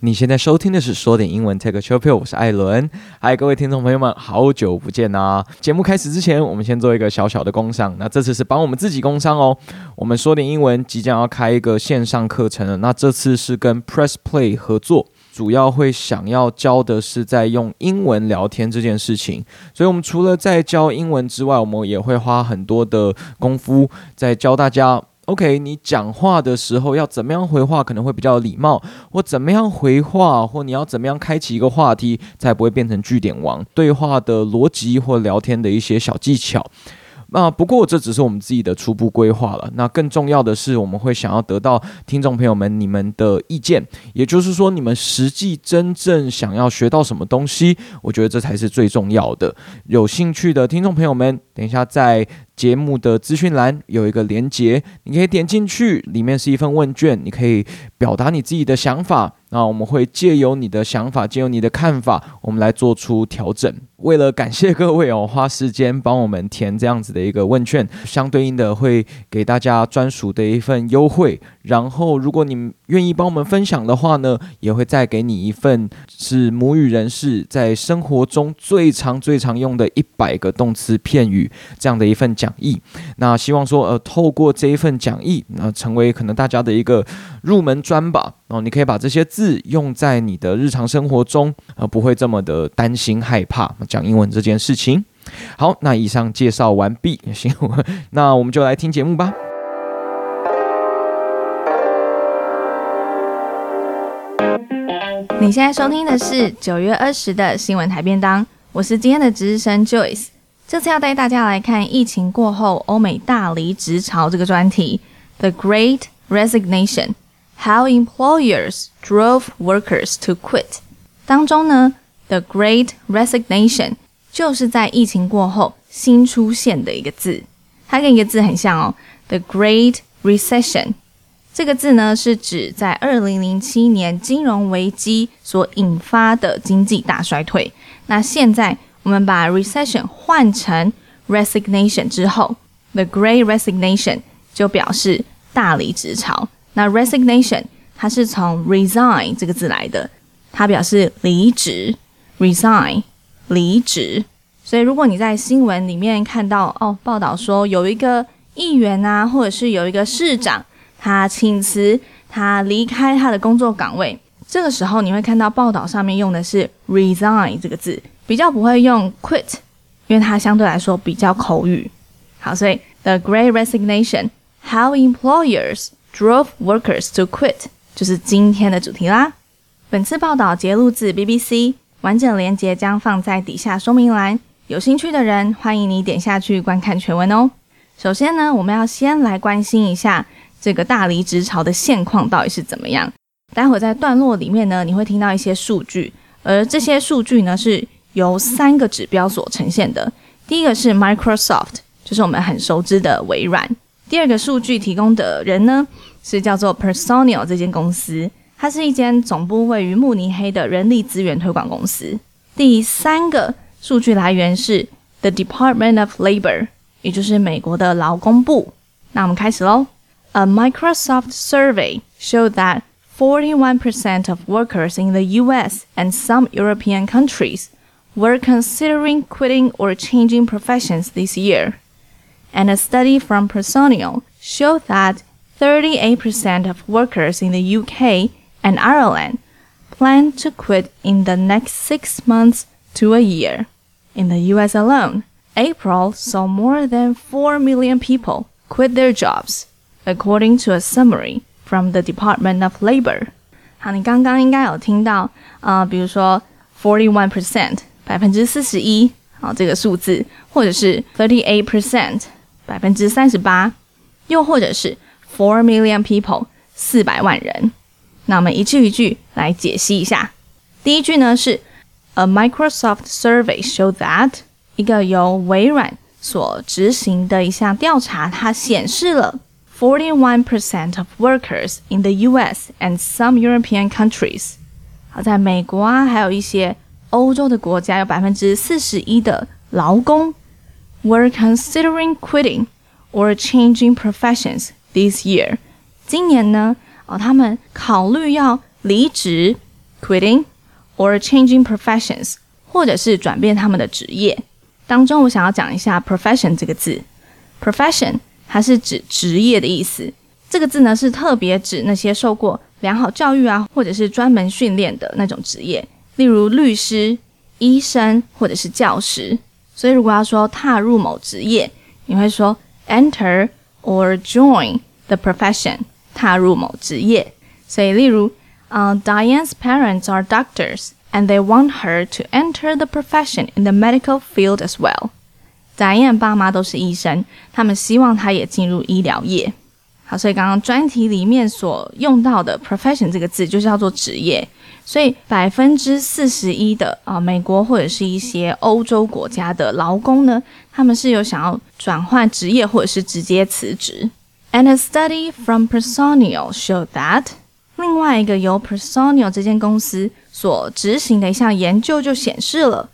你现在收听的是说点英文，Take a chill pill，我是艾伦。嗨，各位听众朋友们，好久不见啊！节目开始之前，我们先做一个小小的工商。那这次是帮我们自己工商哦。我们说点英文即将要开一个线上课程了。那这次是跟 Press Play 合作，主要会想要教的是在用英文聊天这件事情。所以，我们除了在教英文之外，我们也会花很多的功夫在教大家。OK，你讲话的时候要怎么样回话可能会比较礼貌，或怎么样回话，或你要怎么样开启一个话题，才不会变成句点王。对话的逻辑或聊天的一些小技巧。那、不过这只是我们自己的初步规划了。那更重要的是，我们会想要得到听众朋友们你们的意见，也就是说，你们实际真正想要学到什么东西，我觉得这才是最重要的。有兴趣的听众朋友们，等一下在。节目的资讯栏有一个连接，你可以点进去，里面是一份问卷，你可以表达你自己的想法。那我们会借由你的想法，借由你的看法，我们来做出调整。为了感谢各位哦，花时间帮我们填这样子的一个问卷，相对应的会给大家专属的一份优惠。然后，如果你愿意帮我们分享的话呢，也会再给你一份是母语人士在生活中最常、最常用的一百个动词片语这样的一份讲义。那希望说，呃，透过这一份讲义，那、呃、成为可能大家的一个入门砖吧。哦，你可以把这些字用在你的日常生活中，呃、不会这么的担心害怕讲英文这件事情。好，那以上介绍完毕，行，那我们就来听节目吧。你现在收听的是九月二十的新闻台便当，我是今天的值日生 Joyce。这次要带大家来看疫情过后欧美大离职潮这个专题，The Great Resignation。How employers drove workers to quit。当中呢，the Great Resignation 就是在疫情过后新出现的一个字，它跟一个字很像哦，the Great Recession。这个字呢是指在二零零七年金融危机所引发的经济大衰退。那现在我们把 recession 换成 resignation 之后，the Great Resignation 就表示大离职潮。那 resignation 它是从 resign 这个字来的，它表示离职，resign 离职。所以如果你在新闻里面看到哦，报道说有一个议员啊，或者是有一个市长，他请辞，他离开他的工作岗位，这个时候你会看到报道上面用的是 resign 这个字，比较不会用 quit，因为它相对来说比较口语。好，所以 the Great Resignation，how employers Drove workers to quit，就是今天的主题啦。本次报道节录自 BBC，完整连结将放在底下说明栏。有兴趣的人，欢迎你点下去观看全文哦。首先呢，我们要先来关心一下这个大离职潮的现况到底是怎么样。待会在段落里面呢，你会听到一些数据，而这些数据呢是由三个指标所呈现的。第一个是 Microsoft，就是我们很熟知的微软。第二个数据提供的人呢，是叫做 Personio 这间公司，它是一间总部位于慕尼黑的人力资源推广公司。第三个数据来源是 The Department of Labor，也就是美国的劳工部。那我们开始喽。A Microsoft survey showed that 41% of workers in the U.S. and some European countries were considering quitting or changing professions this year. And a study from Personio showed that 38% of workers in the UK and Ireland plan to quit in the next six months to a year. In the US alone, April saw more than 4 million people quit their jobs, according to a summary from the Department of Labor. 好，你刚刚应该有听到，呃，比如说 forty-one percent 百分之四十一，好，这个数字，或者是 thirty-eight percent 百分之三十八，又或者是 four million people 四百万人。那我们一句一句来解析一下。第一句呢是 A Microsoft survey showed that 一个由微软所执行的一项调查，它显示了 forty one percent of workers in the U.S. and some European countries，好，在美国啊，还有一些 欧洲的国家，有百分之四十一的劳工。were considering quitting or changing professions this year。今年呢，哦，他们考虑要离职 quitting or changing professions，或者是转变他们的职业。当中，我想要讲一下 profession 这个字。profession 它是指职业的意思。这个字呢是特别指那些受过良好教育啊，或者是专门训练的那种职业，例如律师、医生或者是教师。所以如果要说踏入某职业，你会说 enter or join the profession，踏入某职业。所以例如，呃，Diane's parents are doctors and they want her to enter the profession in the medical field as well。Diane 爸妈都是医生，他们希望她也进入医疗业。 好，所以刚刚专题里面所用到的 profession 这个字就是叫做职业，所以百分之四十一的啊、美国或者是一些欧洲国家的劳工呢，他们是有想要转换职业或者是直接辞职。And a study from Personio showed that，另外一个由 Personio 这间公司所执行的一项研究就显示了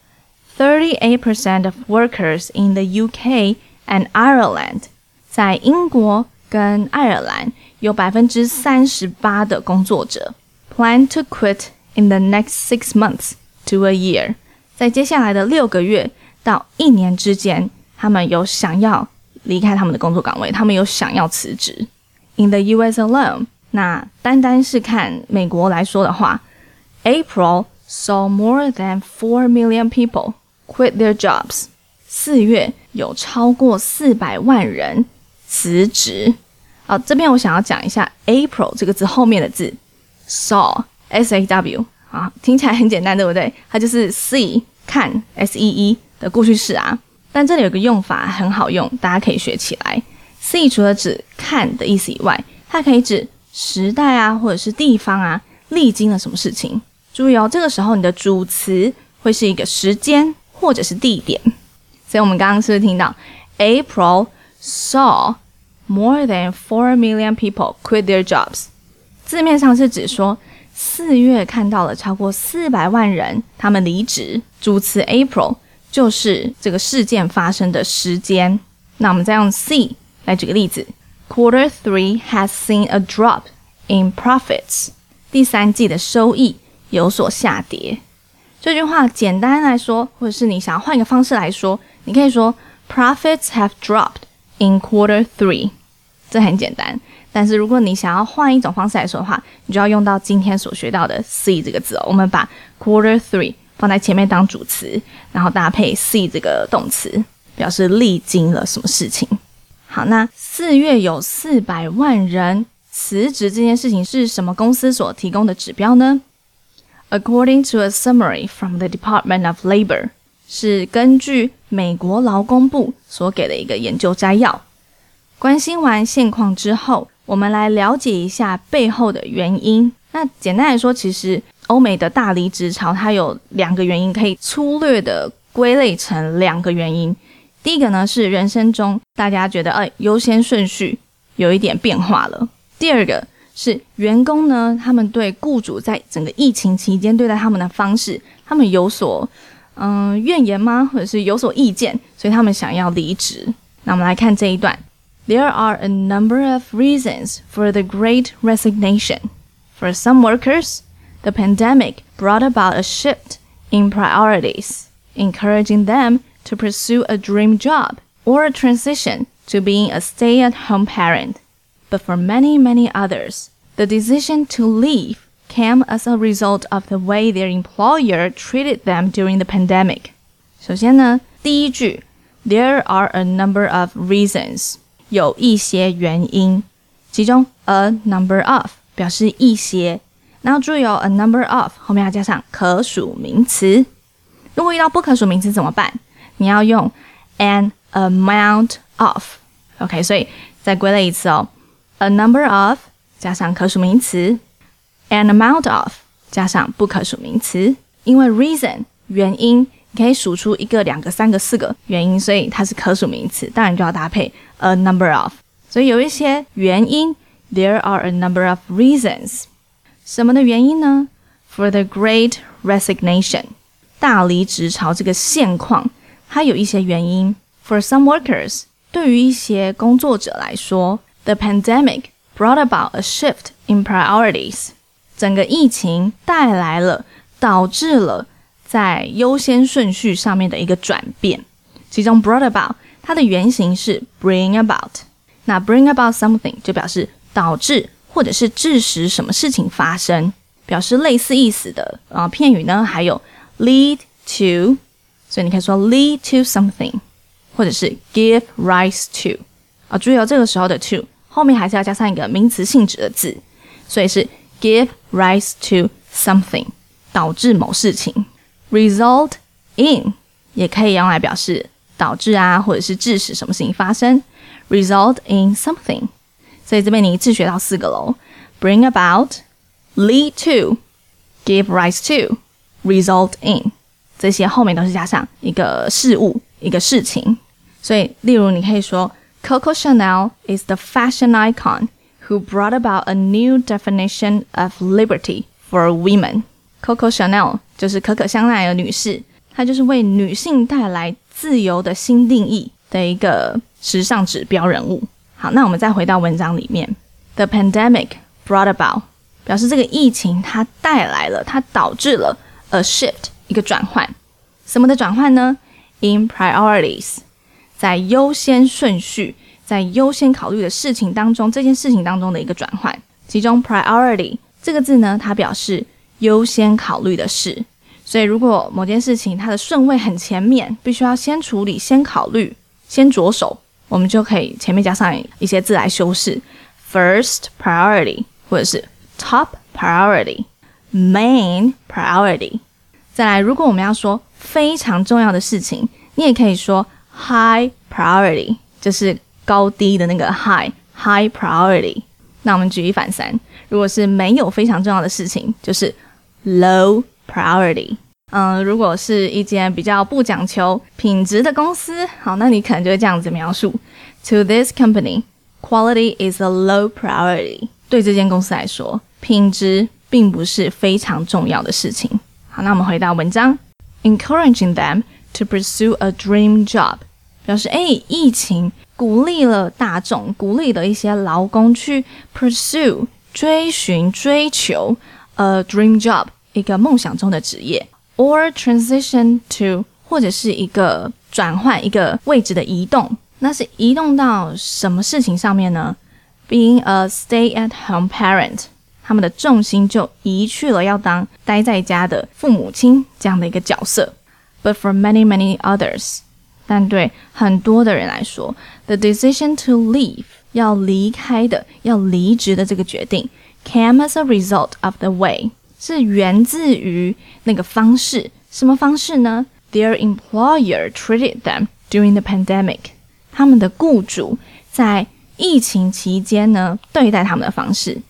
，thirty-eight percent of workers in the UK and Ireland，在英国。跟爱尔兰有百分之三十八的工作者 plan to quit in the next six months to a year，在接下来的六个月到一年之间，他们有想要离开他们的工作岗位，他们有想要辞职。In the U.S. alone，那单单是看美国来说的话，April saw more than four million people quit their jobs。四月有超过四百万人 辞职。好，这边我想要讲一下 April 这个字后面的字 saw s a w 啊，听起来很简单，对不对？它就是 see 看 s e e 的过去式啊。但这里有个用法很好用，大家可以学起来。see 除了指看的意思以外，它可以指时代啊，或者是地方啊，历经了什么事情。注意哦，这个时候你的主词会是一个时间或者是地点。所以我们刚刚是不是听到 April saw More than four million people quit their jobs。字面上是指说四月看到了超过四百万人他们离职。主词 April 就是这个事件发生的时间。那我们再用 C 来举个例子：Quarter three has seen a drop in profits。第三季的收益有所下跌。这句话简单来说，或者是你想要换一个方式来说，你可以说 Profits have dropped。In quarter three，这很简单。但是如果你想要换一种方式来说的话，你就要用到今天所学到的 see 这个字哦。我们把 quarter three 放在前面当主词，然后搭配 see 这个动词，表示历经了什么事情。好，那四月有四百万人辞职这件事情是什么公司所提供的指标呢？According to a summary from the Department of Labor。是根据美国劳工部所给的一个研究摘要。关心完现况之后，我们来了解一下背后的原因。那简单来说，其实欧美的大离职潮它有两个原因，可以粗略的归类成两个原因。第一个呢是人生中大家觉得，哎，优先顺序有一点变化了。第二个是员工呢，他们对雇主在整个疫情期间对待他们的方式，他们有所。嗯，怨言吗？或者是有所意见，所以他们想要离职。那我们来看这一段：There are a number of reasons for the Great Resignation. For some workers, the pandemic brought about a shift in priorities, encouraging them to pursue a dream job or a transition to being a stay-at-home parent. But for many, many others, the decision to leave came as a result of the way their employer treated them during the pandemic. 首先呢，第一句，There are a number of reasons，有一些原因，其中 a number of 表示一些，然后注意哦，a number of 后面要加上可数名词。如果遇到不可数名词怎么办？你要用 an amount of。OK，所以再归类一次哦，a number of 加上可数名词。 An amount of 加上不可数名词，因为 reason 原因，你可以数出一个、两个、三个、四个原因，所以它是可数名词，当然就要搭配 a number of。所以有一些原因，there are a number of reasons。什么的原因呢？For the Great Resignation，大离职潮这个现况，它有一些原因。For some workers，对于一些工作者来说，the pandemic brought about a shift in priorities。 整个疫情带来了，导致了在优先顺序上面的一个转变。其中 brought about 它的原型是 bring about，那 bring about something 就表示导致或者是致使什么事情发生，表示类似意思的啊、片语呢，还有 lead to，所以你可以说 lead to something，或者是 give rise to 啊，注意哦，这个时候的 to 后面还是要加上一个名词性质的字，所以是 give rise to something。导致某事情，result in 也可以用来表示导致啊，或者是致使什么事情发生，result in something。所以这边你一次学到四个喽，bring about，lead to，give rise to，result in，这些后面都是加上一个事物、一个事情。所以，例如你可以说，Coco Chanel is the fashion icon who brought about a new definition of liberty for women。Coco Chanel 就是可可香奈儿女士，她就是为女性带来自由的新定义的一个时尚指标人物。好，那我们再回到文章里面，The pandemic brought about 表示这个疫情它带来了，它导致了 a shift 一个转换，什么的转换呢？In priorities，在优先顺序，在优先考虑的事情当中，这件事情当中的一个转换。其中 priority 这个字呢，它表示。优先考虑的事，所以如果某件事情它的顺位很前面，必须要先处理、先考虑、先着手，我们就可以前面加上一些字来修饰，first priority 或者是 top priority、main priority。再来，如果我们要说非常重要的事情，你也可以说 high priority，就是高低的那个 high high priority。那我们举一反三，如果是没有非常重要的事情，就是 low priority。嗯，如果是一间比较不讲求品质的公司，好，那你可能就会这样子描述：To this company, quality is a low priority。对这间公司来说，品质并不是非常重要的事情。好，那我们回到文章，encouraging them to pursue a dream job，表示诶，疫情。鼓励了大众，鼓励了一些劳工去 pursue 追寻、追求 a dream job 一个梦想中的职业，or transition to 或者是一个转换一个位置的移动，那是移动到什么事情上面呢？Being a stay-at-home parent，他们的重心就移去了要当待在家的父母亲这样的一个角色。But for many, many others. 但对很多的人来说，the decision to leave 要离开的、要离职的这个决定，came as a result of the way 是源自于那个方式。什么方式呢？Their employer treated them during the pandemic。他们的雇主在疫情期间呢，对待他们的方式。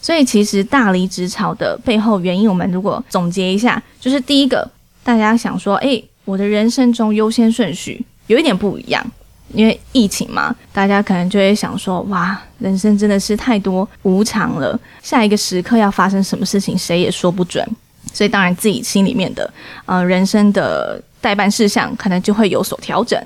所以，其实大离职潮的背后原因，我们如果总结一下，就是第一个，大家想说，哎。我的人生中优先顺序有一点不一样，因为疫情嘛，大家可能就会想说，哇，人生真的是太多无常了，下一个时刻要发生什么事情，谁也说不准。所以当然自己心里面的，呃，人生的待办事项可能就会有所调整。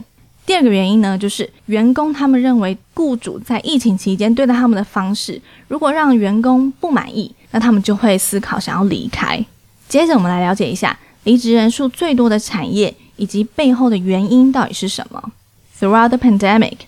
第二个原因呢，就是员工他们认为雇主在疫情期间对待他们的方式，如果让员工不满意，那他们就会思考想要离开。接着我们来了解一下。离职人数最多的产业以及背后的原因到底是什么？Throughout the pandemic,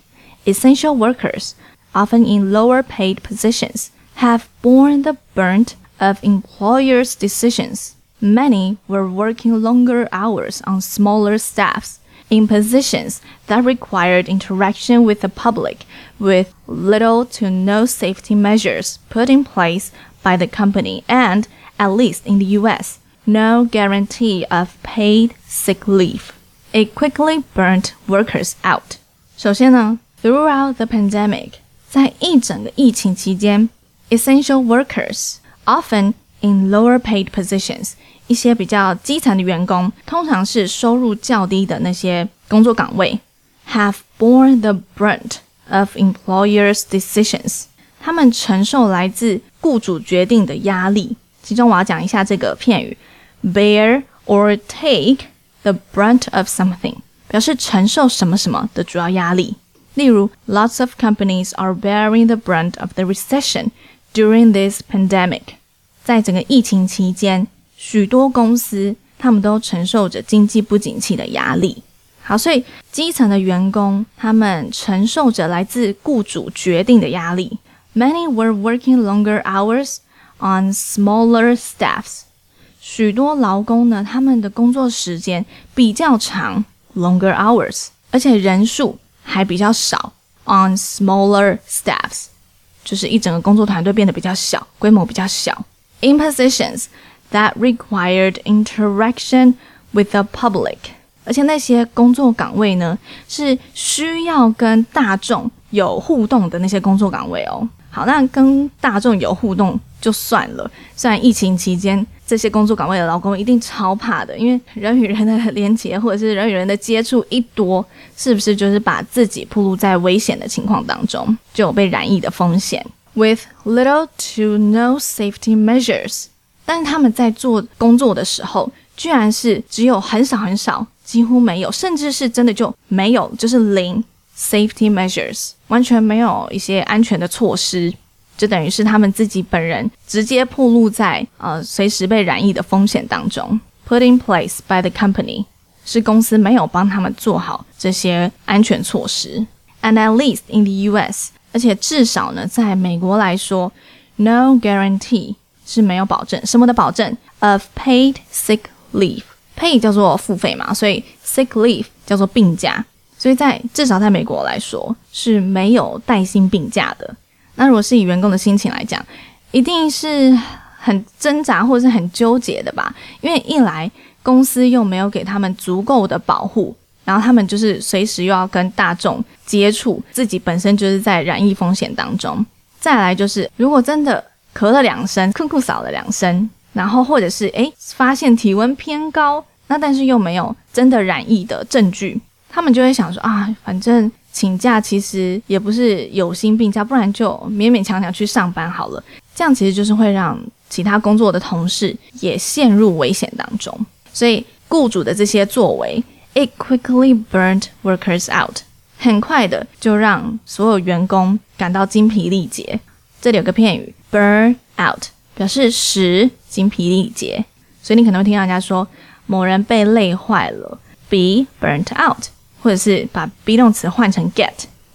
essential workers, often in lower paid positions, have borne the brunt of employers' decisions. Many were working longer hours on smaller staffs in positions that required interaction with the public, with little to no safety measures put in place by the company and, at least in the US, no guarantee of paid sick leave. It quickly burnt workers out. 首先呢，throughout the pandemic，在一整个疫情期间，essential workers often in lower paid positions，一些比较基层的员工，通常是收入较低的那些工作岗位，have borne the brunt of employers' decisions。他们承受来自雇主决定的压力。其中我要讲一下这个片语。 bear or take the brunt of something 表示承受什么什么的主要压力。例如，lots of companies are bearing the brunt of the recession during this pandemic。 在整个疫情期间，许多公司他们都承受着经济不景气的压力。好，所以基层的员工他们承受着来自雇主决定的压力。Many were working longer hours on smaller staffs。 许多劳工呢，他们的工作时间比较长，longer hours，而且人数还比较少，on smaller staffs，就是一整个工作团队变得比较小，规模比较小。In positions that required interaction with the public，而且那些工作岗位呢，是需要跟大众有互动的那些工作岗位哦。好，那跟大众有互动就算了。虽然疫情期间这些工作岗位的劳工一定超怕的，因为人与人的连结或者是人与人的接触一多，是不是就是把自己暴露在危险的情况当中，就有被染疫的风险？With little to no safety measures，但是他们在做工作的时候，居然是只有很少很少，几乎没有，甚至是真的就没有，就是零。Safety measures 完全没有一些安全的措施，就等于是他们自己本人直接暴露在呃随时被染疫的风险当中。Put in place by the company 是公司没有帮他们做好这些安全措施。And at least in the U.S. 而且至少呢，在美国来说，no guarantee 是没有保证什么的保证 of paid sick leave。pay 叫做付费嘛，所以 sick leave 叫做病假。所以在至少在美国来说是没有带薪病假的。那如果是以员工的心情来讲，一定是很挣扎或者是很纠结的吧？因为一来公司又没有给他们足够的保护，然后他们就是随时又要跟大众接触，自己本身就是在染疫风险当中。再来就是如果真的咳了两声，酷酷扫了两声，然后或者是诶发现体温偏高，那但是又没有真的染疫的证据。他们就会想说啊，反正请假其实也不是有薪病假，不然就勉勉强强去上班好了。这样其实就是会让其他工作的同事也陷入危险当中。所以雇主的这些作为，it quickly burnt workers out，很快的就让所有员工感到精疲力竭。这里有个片语，burn out，表示使精疲力竭。所以你可能会听到人家说某人被累坏了，be burnt out。或者是把 be 动词换成 get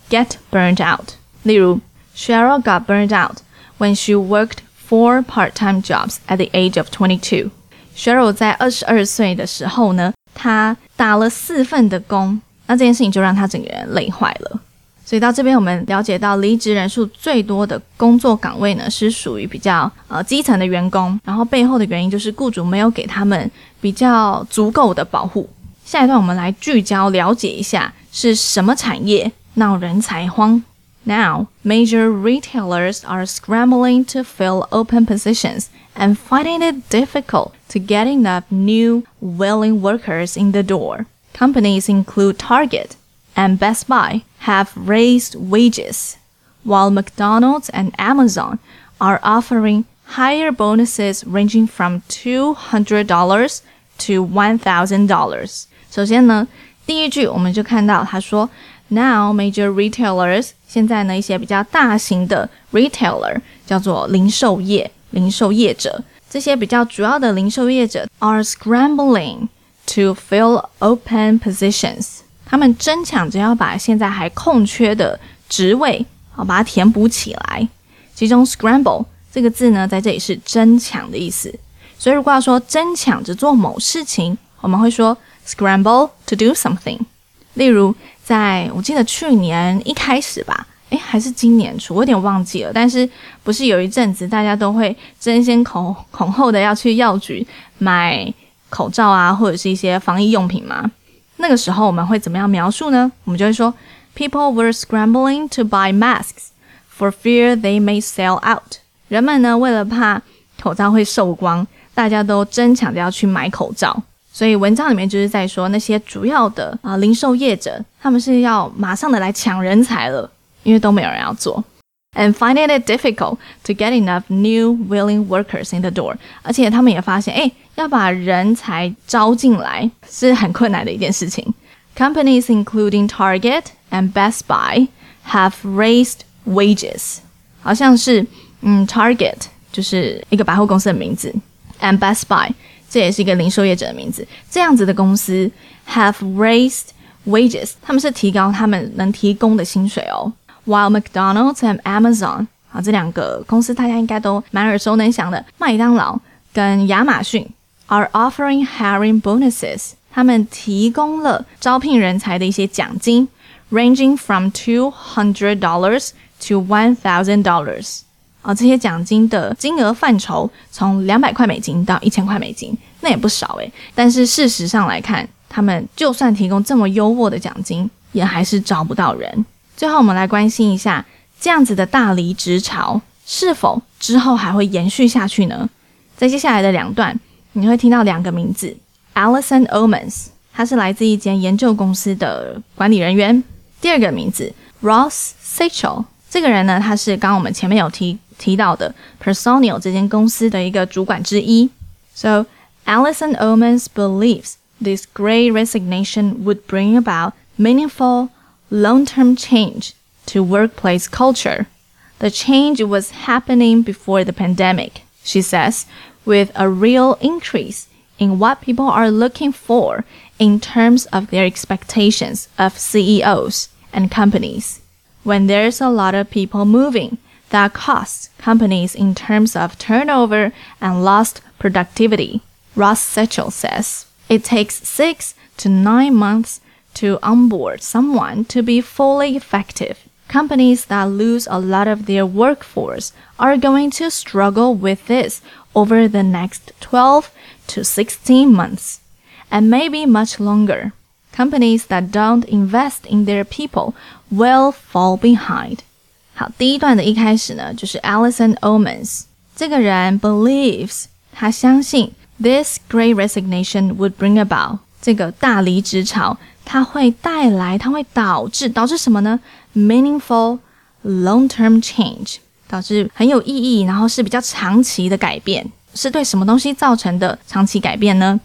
get burned out。例如，Cheryl got burned out when she worked four part-time jobs at the age of twenty-two。Cheryl 在二十二岁的时候呢，她打了四份的工，那这件事情就让她整个人累坏了。所以到这边，我们了解到离职人数最多的工作岗位呢，是属于比较呃基层的员工，然后背后的原因就是雇主没有给他们比较足够的保护。下一段我们来聚焦了解一下是什么产业闹人才荒。Now, major retailers are scrambling to fill open positions and finding it difficult to get enough new willing workers in the door. Companies include Target and Best Buy have raised wages, while McDonald's and Amazon are offering higher bonuses ranging from $200 to $1,000. 首先呢，第一句我们就看到他说，Now major retailers，现在呢一些比较大型的 retailer 叫做零售业、零售业者，这些比较主要的零售业者 are scrambling to fill open positions，他们争抢着要把现在还空缺的职位，好把它填补起来。其中 scramble 这个字呢，在这里是争抢的意思，所以如果要说争抢着做某事情，我们会说。Scramble to do something。例如，在我记得去年一开始吧，诶，还是今年初，我有点忘记了。但是不是有一阵子大家都会争先恐恐后的要去药局买口罩啊，或者是一些防疫用品吗？那个时候我们会怎么样描述呢？我们就会说，People were scrambling to buy masks for fear they may sell out。人们呢，为了怕口罩会售光，大家都争抢着要去买口罩。所以文章里面就是在说那些主要的啊、呃、零售业者，他们是要马上的来抢人才了，因为都没有人要做。And finding it difficult to get enough new willing workers in the door，而且他们也发现，哎，要把人才招进来是很困难的一件事情。Companies including Target and Best Buy have raised wages，好像是嗯 Target。 就是一个百货公司的名字，and Best Buy 这也是一个零售业者的名字。这样子的公司 have raised wages，他们是提高他们能提供的薪水哦。While McDonald's and Amazon 啊，这两个公司大家应该都蛮耳熟能详的，麦当劳跟亚马逊 are offering hiring bonuses，他们提供了招聘人才的一些奖金，ranging from two hundred dollars to one thousand dollars。啊，这些奖金的金额范畴从两百块美金到一千块美金，那也不少诶。但是事实上来看，他们就算提供这么优渥的奖金，也还是招不到人。最后，我们来关心一下，这样子的大离职潮是否之后还会延续下去呢？在接下来的两段，你会听到两个名字：Alison Ommons，他是来自一间研究公司的管理人员；第二个名字 Ross Sechel，这个人呢，他是刚刚我们前面有提。提到的 Personio 这间公司的一个主管之一。So Alison Ommons believes this great resignation would bring about meaningful long-term change to workplace culture. The change was happening before the pandemic, she says, with a real increase in what people are looking for in terms of their expectations of CEOs and companies. When there's a lot of people moving, that costs companies in terms of turnover and lost productivity. Ross Sechel says it takes six to nine months to onboard someone to be fully effective. Companies that lose a lot of their workforce are going to struggle with this over the next 12 to 16 months, and maybe much longer. Companies that don't invest in their people will fall behind. 好，第一段的一开始呢，就是 Alison Omens 这个人 believes 他相信 this great resignation would bring about 这个大离职潮，它会带来，它会导致导致什么呢？meaningful long-term change 导致很有意义，然后是比较长期的改变，是对什么东西造成的长期改变呢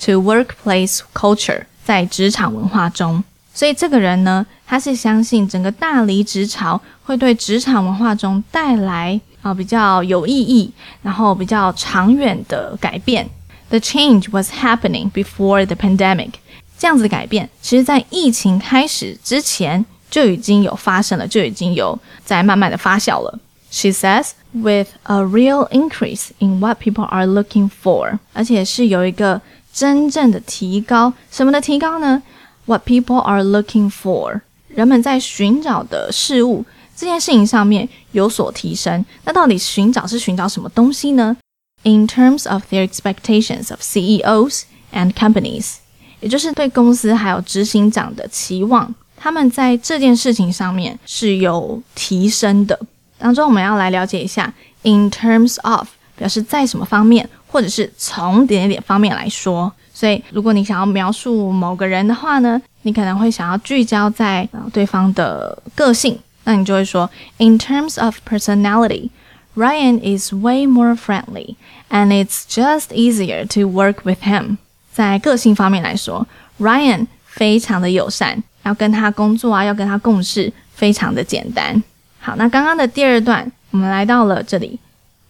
？To workplace culture 在职场文化中。所以这个人呢，他是相信整个大离职潮会对职场文化中带来啊、呃、比较有意义，然后比较长远的改变。The change was happening before the pandemic。这样子的改变，其实在疫情开始之前就已经有发生了，就已经有在慢慢的发酵了。She says with a real increase in what people are looking for，而且是有一个真正的提高，什么的提高呢？What people are looking for，人们在寻找的事物这件事情上面有所提升。那到底寻找是寻找什么东西呢？In terms of their expectations of CEOs and companies，也就是对公司还有执行长的期望，他们在这件事情上面是有提升的。当中我们要来了解一下，in terms of 表示在什么方面，或者是从点点方面来说。所以，如果你想要描述某个人的话呢，你可能会想要聚焦在对方的个性，那你就会说，In terms of personality, Ryan is way more friendly, and it's just easier to work with him。在个性方面来说，Ryan 非常的友善，要跟他工作啊，要跟他共事，非常的简单。好，那刚刚的第二段，我们来到了这里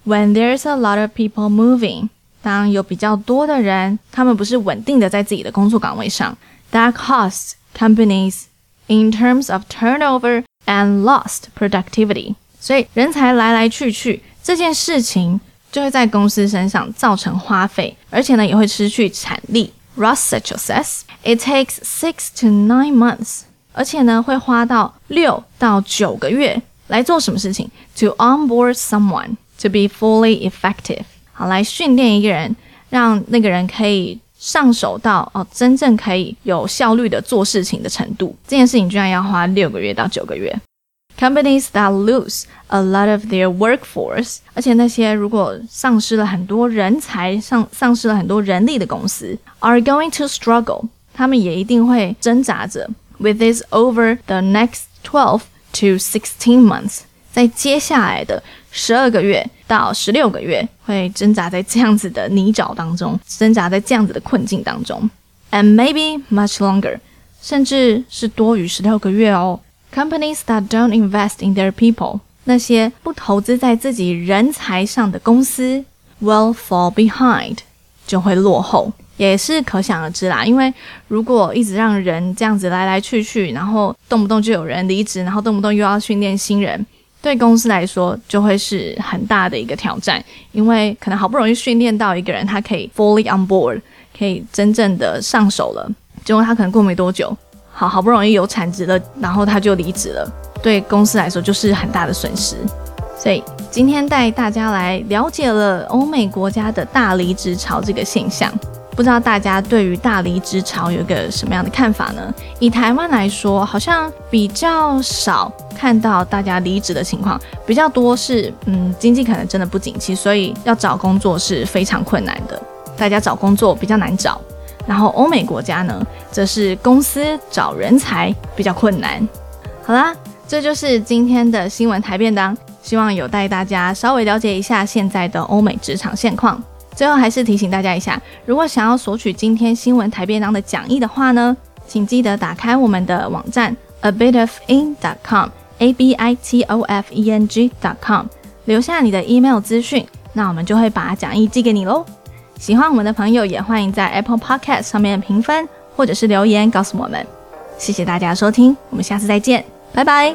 ，When there's a lot of people moving。当有比较多的人，他们不是稳定的在自己的工作岗位上，that costs companies in terms of turnover and lost productivity。所以人才来来去去这件事情，就会在公司身上造成花费，而且呢也会失去产力。Ross Sechel says it takes six to nine months，而且呢会花到六到九个月来做什么事情？To onboard someone to be fully effective。 好，来训练一个人，让那个人可以上手到哦，真正可以有效率的做事情的程度。这件事情居然要花六个月到九个月。Companies that lose a lot of their workforce，而且那些如果丧失了很多人才、丧丧失了很多人力的公司，are going to struggle，他们也一定会挣扎着。With this over the next twelve to sixteen months，在接下来的十二个月。到十六个月会挣扎在这样子的泥沼当中，挣扎在这样子的困境当中，and maybe much longer，甚至是多于十六个月哦。Companies that don't invest in their people，那些不投资在自己人才上的公司 will fall behind，就会落后，也是可想而知啦。因为如果一直让人这样子来来去去，然后动不动就有人离职，然后动不动又要训练新人，对公司来说就会是很大的一个挑战。因为可能好不容易训练到一个人，他可以 fully on board，可以真正的上手了，结果他可能过没多久，好好不容易有产值了，然后他就离职了。对公司来说就是很大的损失，所以今天带大家来了解了欧美国家的大离职潮这个现象。不知道大家对于大离职潮有一个什么样的看法呢？以台湾来说，好像比较少看到大家离职的情况，比较多是嗯，经济可能真的不景气，所以要找工作是非常困难的，大家找工作比较难找。然后欧美国家呢，则是公司找人才比较困难。好啦。这就是今天的新闻台便当，希望有带大家稍微了解一下现在的欧美职场现况。最后还是提醒大家一下，如果想要索取今天新闻台便当的讲义的话呢，请记得打开我们的网站 abitofeng.com，a b i t o f e n g dot com，留下你的 email 资讯，那我们就会把讲义寄给你喽。喜欢我们的朋友也欢迎在 Apple Podcast 上面评分或者是留言告诉我们。谢谢大家收听，我们下次再见。拜拜。